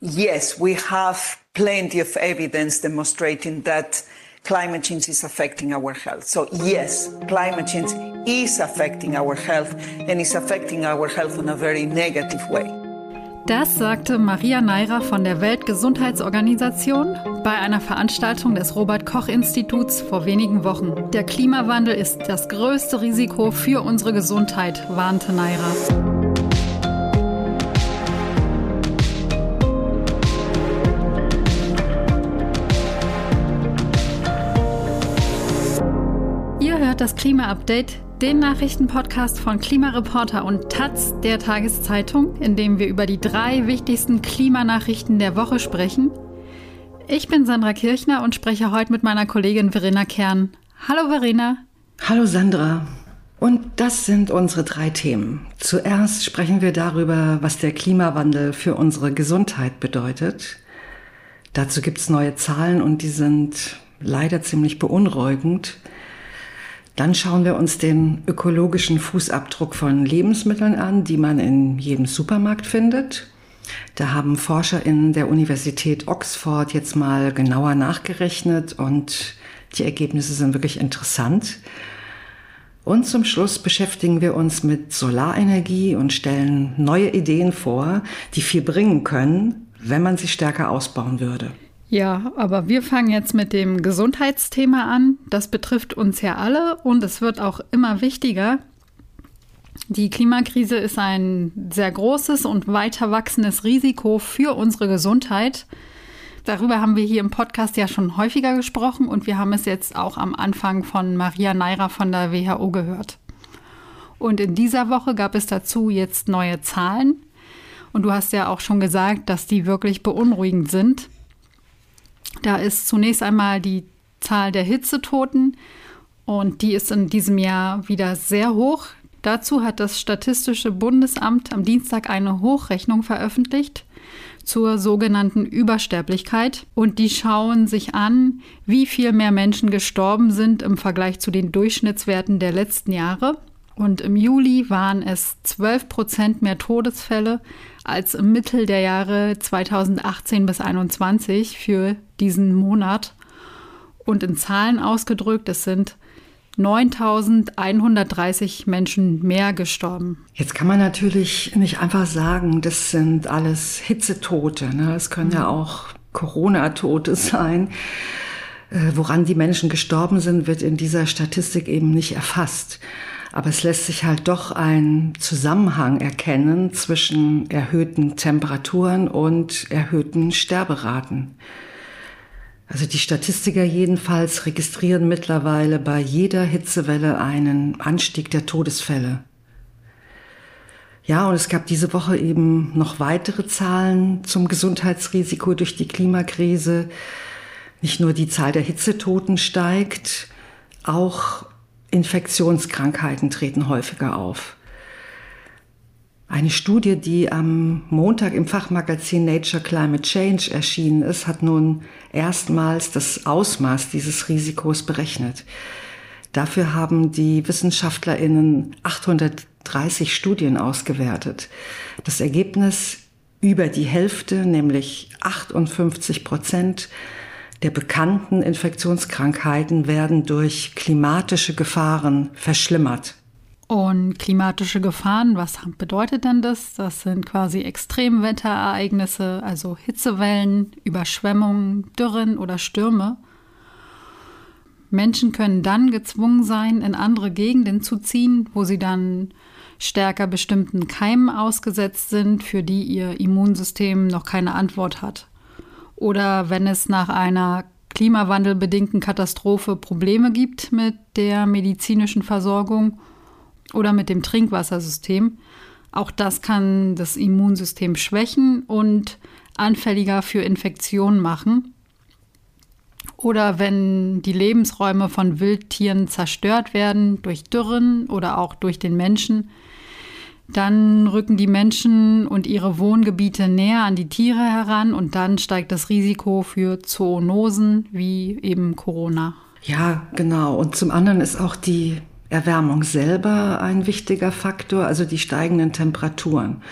Yes, we have plenty of evidence demonstrating that climate change is affecting our health. So yes, climate change is affecting our health and is affecting our health in a very negative way. Das sagte Maria Neira von der Weltgesundheitsorganisation bei einer Veranstaltung des Robert Koch Instituts vor wenigen Wochen. Der Klimawandel ist das größte Risiko für unsere Gesundheit, warnte Neira. Hört das Klima-Update, den Nachrichtenpodcast von Klimareporter und Taz der Tageszeitung, in dem wir über die drei wichtigsten Klimanachrichten der Woche sprechen. Ich bin Sandra Kirchner und spreche heute mit meiner Kollegin Verena Kern. Hallo Verena. Hallo Sandra. Und das sind unsere drei Themen. Zuerst sprechen wir darüber, was der Klimawandel für unsere Gesundheit bedeutet. Dazu gibt es neue Zahlen und die sind leider ziemlich beunruhigend. Dann schauen wir uns den ökologischen Fußabdruck von Lebensmitteln an, die man in jedem Supermarkt findet. Da haben Forscher in der Universität Oxford jetzt mal genauer nachgerechnet und die Ergebnisse sind wirklich interessant. Und zum Schluss beschäftigen wir uns mit Solarenergie und stellen neue Ideen vor, die viel bringen können, wenn man sie stärker ausbauen würde. Ja, aber wir fangen jetzt mit dem Gesundheitsthema an. Das betrifft uns ja alle und es wird auch immer wichtiger. Die Klimakrise ist ein sehr großes und weiter wachsendes Risiko für unsere Gesundheit. Darüber haben wir hier im Podcast ja schon häufiger gesprochen und wir haben es jetzt auch am Anfang von Maria Neira von der WHO gehört. Und in dieser Woche gab es dazu jetzt neue Zahlen. Und du hast ja auch schon gesagt, dass die wirklich beunruhigend sind. Da ist zunächst einmal die Zahl der Hitzetoten und die ist in diesem Jahr wieder sehr hoch. Dazu hat das Statistische Bundesamt am Dienstag eine Hochrechnung veröffentlicht zur sogenannten Übersterblichkeit und die schauen sich an, wie viel mehr Menschen gestorben sind im Vergleich zu den Durchschnittswerten der letzten Jahre. Und im Juli waren es 12 Prozent mehr Todesfälle als im Mittel der Jahre 2018 bis 2021 für diesen Monat. Und in Zahlen ausgedrückt, es sind 9130 Menschen mehr gestorben. Jetzt kann man natürlich nicht einfach sagen, das sind alles Hitzetote. Ne? Es können ja auch Corona-Tote sein. Äh, woran die Menschen gestorben sind, wird in dieser Statistik eben nicht erfasst. Aber es lässt sich halt doch ein Zusammenhang erkennen zwischen erhöhten Temperaturen und erhöhten Sterberaten. Also die Statistiker jedenfalls registrieren mittlerweile bei jeder Hitzewelle einen Anstieg der Todesfälle. Ja, und es gab diese Woche eben noch weitere Zahlen zum Gesundheitsrisiko durch die Klimakrise. Nicht nur die Zahl der Hitzetoten steigt, auch Infektionskrankheiten treten häufiger auf. Eine Studie, die am Montag im Fachmagazin Nature Climate Change erschienen ist, hat nun erstmals das Ausmaß dieses Risikos berechnet. Dafür haben die Wissenschaftlerinnen 830 Studien ausgewertet. Das Ergebnis über die Hälfte, nämlich 58 Prozent, der bekannten Infektionskrankheiten werden durch klimatische Gefahren verschlimmert. Und klimatische Gefahren, was bedeutet denn das? Das sind quasi Extremwetterereignisse, also Hitzewellen, Überschwemmungen, Dürren oder Stürme. Menschen können dann gezwungen sein, in andere Gegenden zu ziehen, wo sie dann stärker bestimmten Keimen ausgesetzt sind, für die ihr Immunsystem noch keine Antwort hat oder wenn es nach einer klimawandelbedingten Katastrophe Probleme gibt mit der medizinischen Versorgung oder mit dem Trinkwassersystem. Auch das kann das Immunsystem schwächen und anfälliger für Infektionen machen. Oder wenn die Lebensräume von Wildtieren zerstört werden durch Dürren oder auch durch den Menschen, dann rücken die Menschen und ihre Wohngebiete näher an die Tiere heran und dann steigt das Risiko für Zoonosen wie eben Corona. Ja, genau. Und zum anderen ist auch die Erwärmung selber ein wichtiger Faktor, also die steigenden Temperaturen.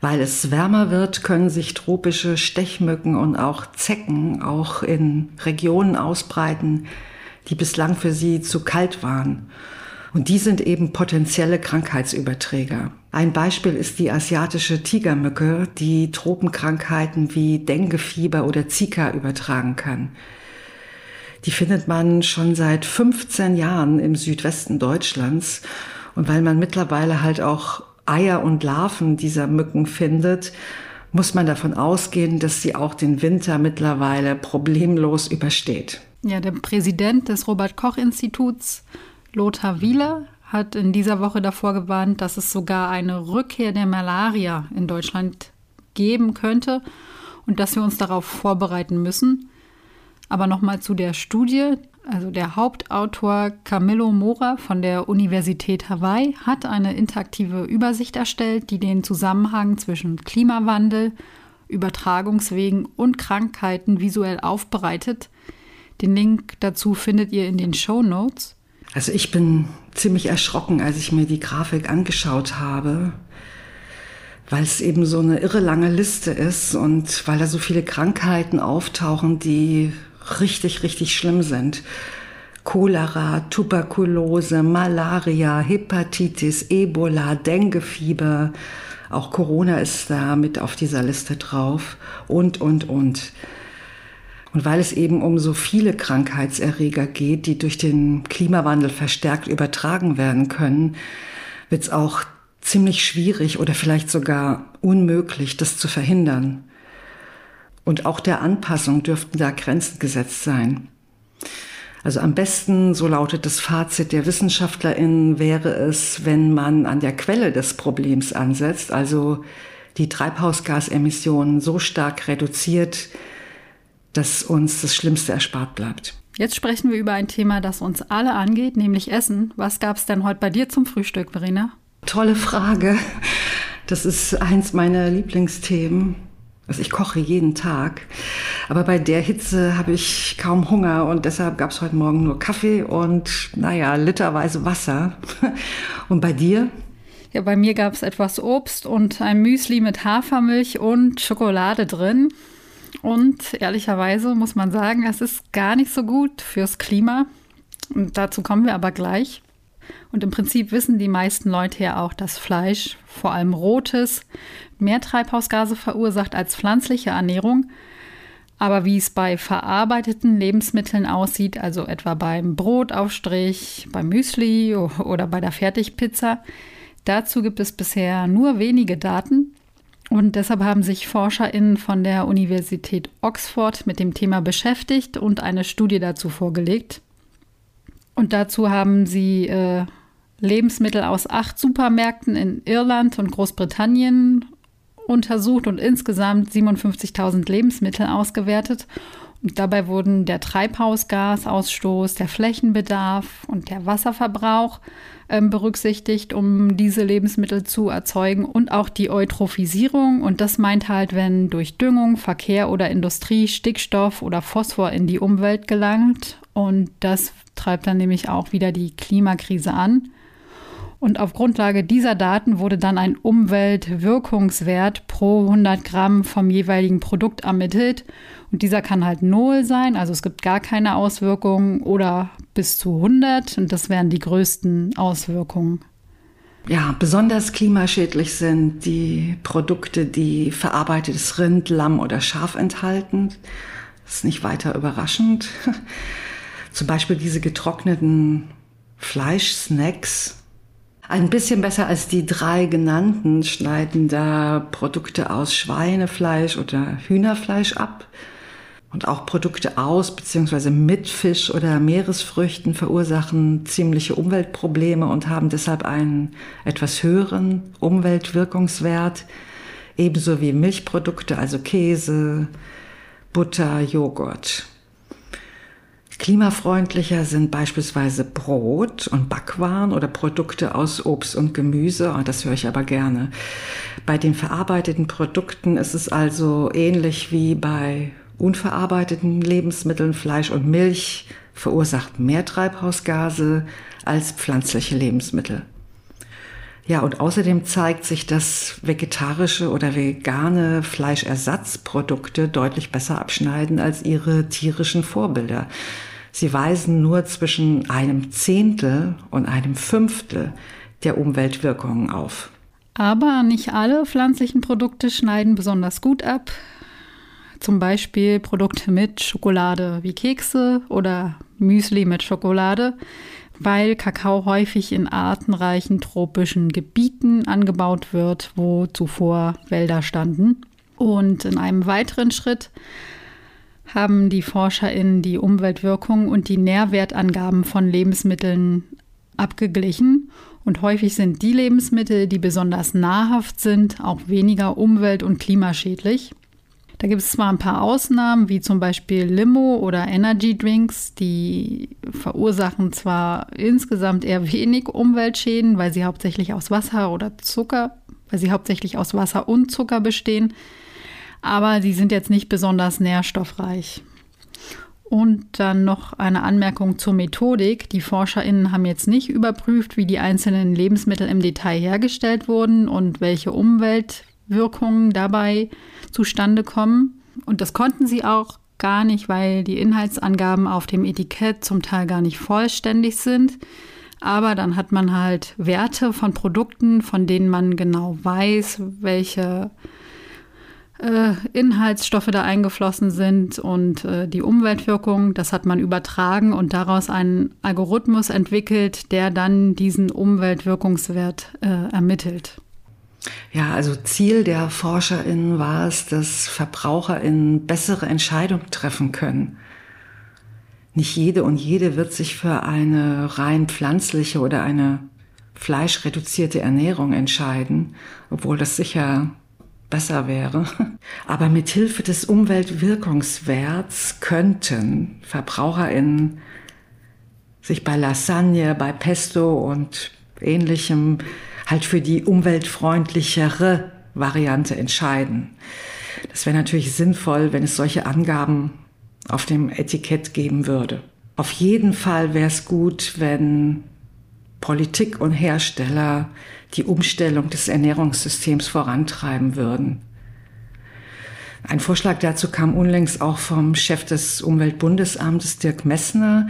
Weil es wärmer wird, können sich tropische Stechmücken und auch Zecken auch in Regionen ausbreiten, die bislang für sie zu kalt waren. Und die sind eben potenzielle Krankheitsüberträger. Ein Beispiel ist die asiatische Tigermücke, die Tropenkrankheiten wie Denguefieber oder Zika übertragen kann. Die findet man schon seit 15 Jahren im Südwesten Deutschlands. Und weil man mittlerweile halt auch Eier und Larven dieser Mücken findet, muss man davon ausgehen, dass sie auch den Winter mittlerweile problemlos übersteht. Ja, der Präsident des Robert Koch Instituts, Lothar Wieler, hat in dieser Woche davor gewarnt, dass es sogar eine Rückkehr der Malaria in Deutschland geben könnte und dass wir uns darauf vorbereiten müssen. Aber nochmal zu der Studie. Also der Hauptautor Camillo Mora von der Universität Hawaii hat eine interaktive Übersicht erstellt, die den Zusammenhang zwischen Klimawandel, Übertragungswegen und Krankheiten visuell aufbereitet. Den Link dazu findet ihr in den Show Notes. Also ich bin ziemlich erschrocken, als ich mir die Grafik angeschaut habe, weil es eben so eine irre lange Liste ist und weil da so viele Krankheiten auftauchen, die richtig, richtig schlimm sind. Cholera, Tuberkulose, Malaria, Hepatitis, Ebola, Denguefieber, auch Corona ist da mit auf dieser Liste drauf und, und, und. Und weil es eben um so viele Krankheitserreger geht, die durch den Klimawandel verstärkt übertragen werden können, wird es auch ziemlich schwierig oder vielleicht sogar unmöglich, das zu verhindern. Und auch der Anpassung dürften da Grenzen gesetzt sein. Also am besten, so lautet das Fazit der Wissenschaftlerinnen, wäre es, wenn man an der Quelle des Problems ansetzt, also die Treibhausgasemissionen so stark reduziert, dass uns das Schlimmste erspart bleibt. Jetzt sprechen wir über ein Thema, das uns alle angeht, nämlich Essen. Was gab es denn heute bei dir zum Frühstück, Verena? Tolle Frage. Das ist eins meiner Lieblingsthemen. Also ich koche jeden Tag, aber bei der Hitze habe ich kaum Hunger und deshalb gab es heute Morgen nur Kaffee und naja, literweise Wasser. Und bei dir? Ja, bei mir gab es etwas Obst und ein Müsli mit Hafermilch und Schokolade drin. Und ehrlicherweise muss man sagen, es ist gar nicht so gut fürs Klima. Und dazu kommen wir aber gleich. Und im Prinzip wissen die meisten Leute ja auch, dass Fleisch, vor allem rotes, mehr Treibhausgase verursacht als pflanzliche Ernährung. Aber wie es bei verarbeiteten Lebensmitteln aussieht, also etwa beim Brotaufstrich, beim Müsli oder bei der Fertigpizza, dazu gibt es bisher nur wenige Daten. Und deshalb haben sich ForscherInnen von der Universität Oxford mit dem Thema beschäftigt und eine Studie dazu vorgelegt. Und dazu haben sie äh, Lebensmittel aus acht Supermärkten in Irland und Großbritannien untersucht und insgesamt 57.000 Lebensmittel ausgewertet. Dabei wurden der Treibhausgasausstoß, der Flächenbedarf und der Wasserverbrauch ähm, berücksichtigt, um diese Lebensmittel zu erzeugen und auch die Eutrophisierung. Und das meint halt, wenn durch Düngung, Verkehr oder Industrie Stickstoff oder Phosphor in die Umwelt gelangt. Und das treibt dann nämlich auch wieder die Klimakrise an. Und auf Grundlage dieser Daten wurde dann ein Umweltwirkungswert pro 100 Gramm vom jeweiligen Produkt ermittelt. Und dieser kann halt null sein, also es gibt gar keine Auswirkungen oder bis zu 100 und das wären die größten Auswirkungen. Ja, besonders klimaschädlich sind die Produkte, die verarbeitetes Rind, Lamm oder Schaf enthalten. Das ist nicht weiter überraschend. Zum Beispiel diese getrockneten Fleischsnacks ein bisschen besser als die drei genannten schneiden da Produkte aus Schweinefleisch oder Hühnerfleisch ab. Und auch Produkte aus bzw. mit Fisch oder Meeresfrüchten verursachen ziemliche Umweltprobleme und haben deshalb einen etwas höheren Umweltwirkungswert, ebenso wie Milchprodukte, also Käse, Butter, Joghurt. Klimafreundlicher sind beispielsweise Brot und Backwaren oder Produkte aus Obst und Gemüse. Ah, das höre ich aber gerne. Bei den verarbeiteten Produkten ist es also ähnlich wie bei unverarbeiteten Lebensmitteln, Fleisch und Milch verursacht mehr Treibhausgase als pflanzliche Lebensmittel. Ja, und außerdem zeigt sich, dass vegetarische oder vegane Fleischersatzprodukte deutlich besser abschneiden als ihre tierischen Vorbilder. Sie weisen nur zwischen einem Zehntel und einem Fünftel der Umweltwirkungen auf. Aber nicht alle pflanzlichen Produkte schneiden besonders gut ab. Zum Beispiel Produkte mit Schokolade wie Kekse oder Müsli mit Schokolade weil Kakao häufig in artenreichen tropischen Gebieten angebaut wird, wo zuvor Wälder standen. Und in einem weiteren Schritt haben die ForscherInnen die Umweltwirkung und die Nährwertangaben von Lebensmitteln abgeglichen. Und häufig sind die Lebensmittel, die besonders nahrhaft sind, auch weniger umwelt- und klimaschädlich. Da gibt es zwar ein paar Ausnahmen, wie zum Beispiel Limo oder Energy Drinks, die verursachen zwar insgesamt eher wenig Umweltschäden, weil sie hauptsächlich aus Wasser oder Zucker, weil sie hauptsächlich aus Wasser und Zucker bestehen, aber sie sind jetzt nicht besonders nährstoffreich. Und dann noch eine Anmerkung zur Methodik. Die ForscherInnen haben jetzt nicht überprüft, wie die einzelnen Lebensmittel im Detail hergestellt wurden und welche Umwelt, Wirkungen dabei zustande kommen. Und das konnten sie auch gar nicht, weil die Inhaltsangaben auf dem Etikett zum Teil gar nicht vollständig sind. Aber dann hat man halt Werte von Produkten, von denen man genau weiß, welche äh, Inhaltsstoffe da eingeflossen sind und äh, die Umweltwirkung. Das hat man übertragen und daraus einen Algorithmus entwickelt, der dann diesen Umweltwirkungswert äh, ermittelt. Ja, also Ziel der ForscherInnen war es, dass VerbraucherInnen bessere Entscheidungen treffen können. Nicht jede und jede wird sich für eine rein pflanzliche oder eine fleischreduzierte Ernährung entscheiden, obwohl das sicher besser wäre. Aber mit Hilfe des Umweltwirkungswerts könnten VerbraucherInnen sich bei Lasagne, bei Pesto und ähnlichem halt für die umweltfreundlichere Variante entscheiden. Das wäre natürlich sinnvoll, wenn es solche Angaben auf dem Etikett geben würde. Auf jeden Fall wäre es gut, wenn Politik und Hersteller die Umstellung des Ernährungssystems vorantreiben würden. Ein Vorschlag dazu kam unlängst auch vom Chef des Umweltbundesamtes, Dirk Messner.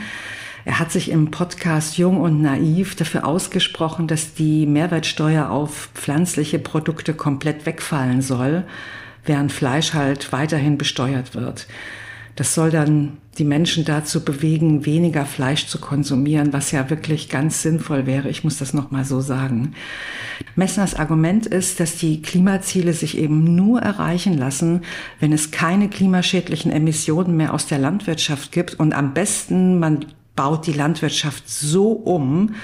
Er hat sich im Podcast Jung und Naiv dafür ausgesprochen, dass die Mehrwertsteuer auf pflanzliche Produkte komplett wegfallen soll, während Fleisch halt weiterhin besteuert wird. Das soll dann die Menschen dazu bewegen, weniger Fleisch zu konsumieren, was ja wirklich ganz sinnvoll wäre. Ich muss das nochmal so sagen. Messners Argument ist, dass die Klimaziele sich eben nur erreichen lassen, wenn es keine klimaschädlichen Emissionen mehr aus der Landwirtschaft gibt und am besten man baut die Landwirtschaft so um,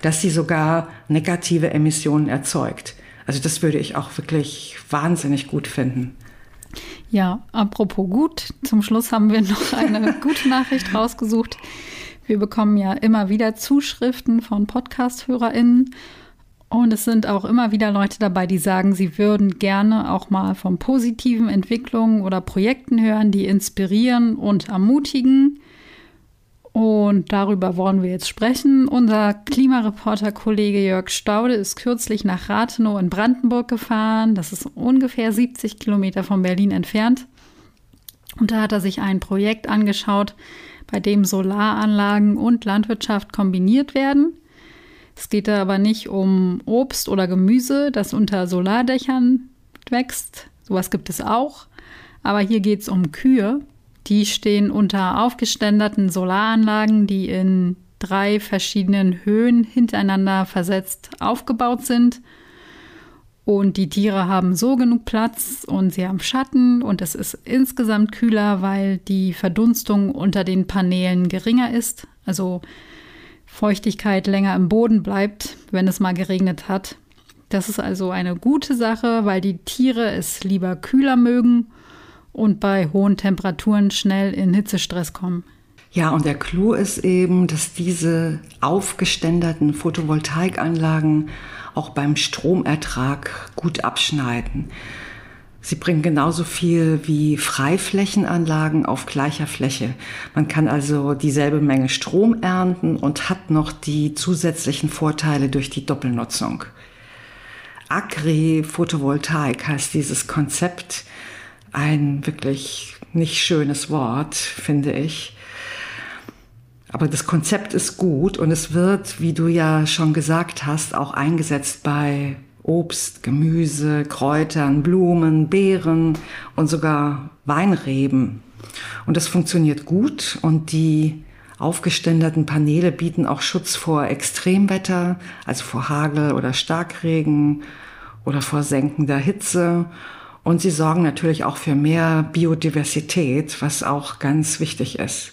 dass sie sogar negative Emissionen erzeugt. Also das würde ich auch wirklich wahnsinnig gut finden. Ja, apropos gut, zum Schluss haben wir noch eine gute Nachricht rausgesucht. Wir bekommen ja immer wieder Zuschriften von Podcast-HörerInnen. Und es sind auch immer wieder Leute dabei, die sagen, sie würden gerne auch mal von positiven Entwicklungen oder Projekten hören, die inspirieren und ermutigen. Und darüber wollen wir jetzt sprechen. Unser Klimareporter-Kollege Jörg Staude ist kürzlich nach Rathenow in Brandenburg gefahren. Das ist ungefähr 70 Kilometer von Berlin entfernt. Und da hat er sich ein Projekt angeschaut, bei dem Solaranlagen und Landwirtschaft kombiniert werden. Es geht da aber nicht um Obst oder Gemüse, das unter Solardächern wächst. Sowas gibt es auch. Aber hier geht es um Kühe. Die stehen unter aufgeständerten Solaranlagen, die in drei verschiedenen Höhen hintereinander versetzt aufgebaut sind. Und die Tiere haben so genug Platz und sie haben Schatten und es ist insgesamt kühler, weil die Verdunstung unter den Paneelen geringer ist. Also Feuchtigkeit länger im Boden bleibt, wenn es mal geregnet hat. Das ist also eine gute Sache, weil die Tiere es lieber kühler mögen und bei hohen Temperaturen schnell in Hitzestress kommen. Ja, und der Clou ist eben, dass diese aufgeständerten Photovoltaikanlagen auch beim Stromertrag gut abschneiden. Sie bringen genauso viel wie Freiflächenanlagen auf gleicher Fläche. Man kann also dieselbe Menge Strom ernten und hat noch die zusätzlichen Vorteile durch die Doppelnutzung. Agri-Photovoltaik heißt dieses Konzept. Ein wirklich nicht schönes Wort, finde ich. Aber das Konzept ist gut und es wird, wie du ja schon gesagt hast, auch eingesetzt bei Obst, Gemüse, Kräutern, Blumen, Beeren und sogar Weinreben. Und das funktioniert gut und die aufgeständerten Paneele bieten auch Schutz vor Extremwetter, also vor Hagel oder Starkregen oder vor senkender Hitze. Und sie sorgen natürlich auch für mehr Biodiversität, was auch ganz wichtig ist.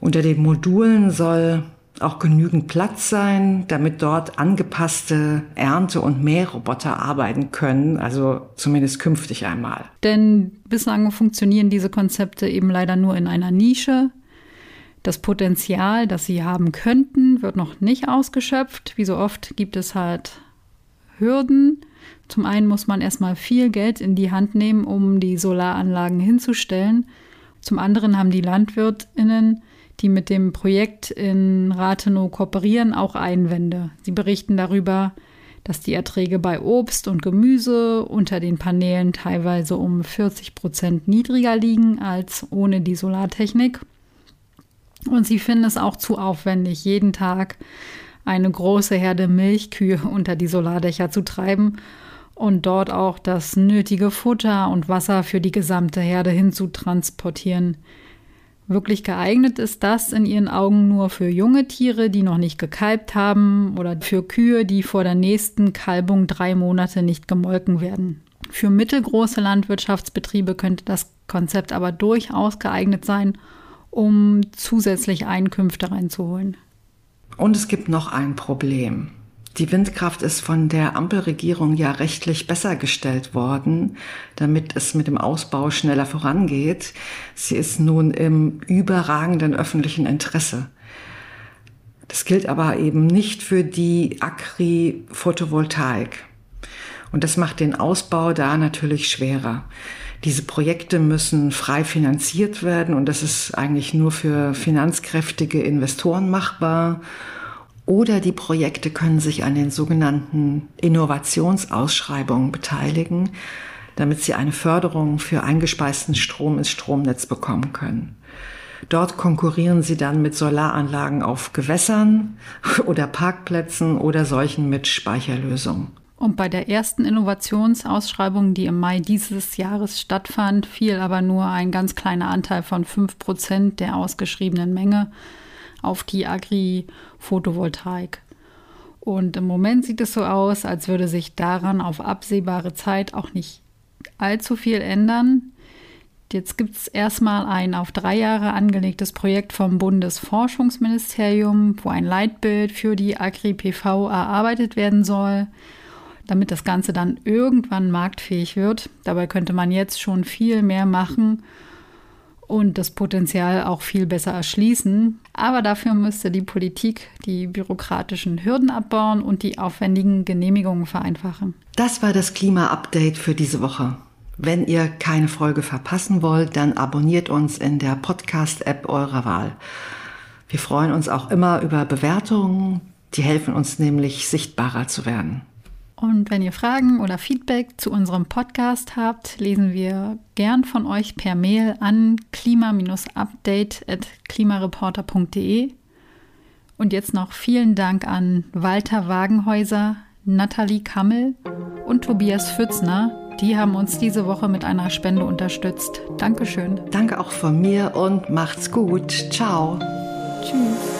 Unter den Modulen soll auch genügend Platz sein, damit dort angepasste Ernte- und Mähroboter arbeiten können, also zumindest künftig einmal. Denn bislang funktionieren diese Konzepte eben leider nur in einer Nische. Das Potenzial, das sie haben könnten, wird noch nicht ausgeschöpft. Wie so oft gibt es halt Hürden. Zum einen muss man erstmal viel Geld in die Hand nehmen, um die Solaranlagen hinzustellen. Zum anderen haben die Landwirtinnen die mit dem Projekt in Rathenow kooperieren, auch Einwände. Sie berichten darüber, dass die Erträge bei Obst und Gemüse unter den Paneelen teilweise um 40 Prozent niedriger liegen als ohne die Solartechnik. Und sie finden es auch zu aufwendig, jeden Tag eine große Herde Milchkühe unter die Solardächer zu treiben und dort auch das nötige Futter und Wasser für die gesamte Herde hinzutransportieren. Wirklich geeignet ist das in ihren Augen nur für junge Tiere, die noch nicht gekalbt haben oder für Kühe, die vor der nächsten Kalbung drei Monate nicht gemolken werden. Für mittelgroße Landwirtschaftsbetriebe könnte das Konzept aber durchaus geeignet sein, um zusätzlich Einkünfte reinzuholen. Und es gibt noch ein Problem. Die Windkraft ist von der Ampelregierung ja rechtlich besser gestellt worden, damit es mit dem Ausbau schneller vorangeht. Sie ist nun im überragenden öffentlichen Interesse. Das gilt aber eben nicht für die Agri-Photovoltaik. Und das macht den Ausbau da natürlich schwerer. Diese Projekte müssen frei finanziert werden und das ist eigentlich nur für finanzkräftige Investoren machbar. Oder die Projekte können sich an den sogenannten Innovationsausschreibungen beteiligen, damit sie eine Förderung für eingespeisten Strom ins Stromnetz bekommen können. Dort konkurrieren sie dann mit Solaranlagen auf Gewässern oder Parkplätzen oder solchen mit Speicherlösungen. Und bei der ersten Innovationsausschreibung, die im Mai dieses Jahres stattfand, fiel aber nur ein ganz kleiner Anteil von 5 Prozent der ausgeschriebenen Menge auf die Agri-Photovoltaik. Und im Moment sieht es so aus, als würde sich daran auf absehbare Zeit auch nicht allzu viel ändern. Jetzt gibt es erstmal ein auf drei Jahre angelegtes Projekt vom Bundesforschungsministerium, wo ein Leitbild für die Agri-PV erarbeitet werden soll, damit das Ganze dann irgendwann marktfähig wird. Dabei könnte man jetzt schon viel mehr machen und das Potenzial auch viel besser erschließen. Aber dafür müsste die Politik die bürokratischen Hürden abbauen und die aufwendigen Genehmigungen vereinfachen. Das war das Klima-Update für diese Woche. Wenn ihr keine Folge verpassen wollt, dann abonniert uns in der Podcast-App eurer Wahl. Wir freuen uns auch immer über Bewertungen, die helfen uns nämlich sichtbarer zu werden. Und wenn ihr Fragen oder Feedback zu unserem Podcast habt, lesen wir gern von euch per Mail an klima-update.klimareporter.de. Und jetzt noch vielen Dank an Walter Wagenhäuser, Nathalie Kammel und Tobias Pfützner. Die haben uns diese Woche mit einer Spende unterstützt. Dankeschön. Danke auch von mir und macht's gut. Ciao. Tschüss.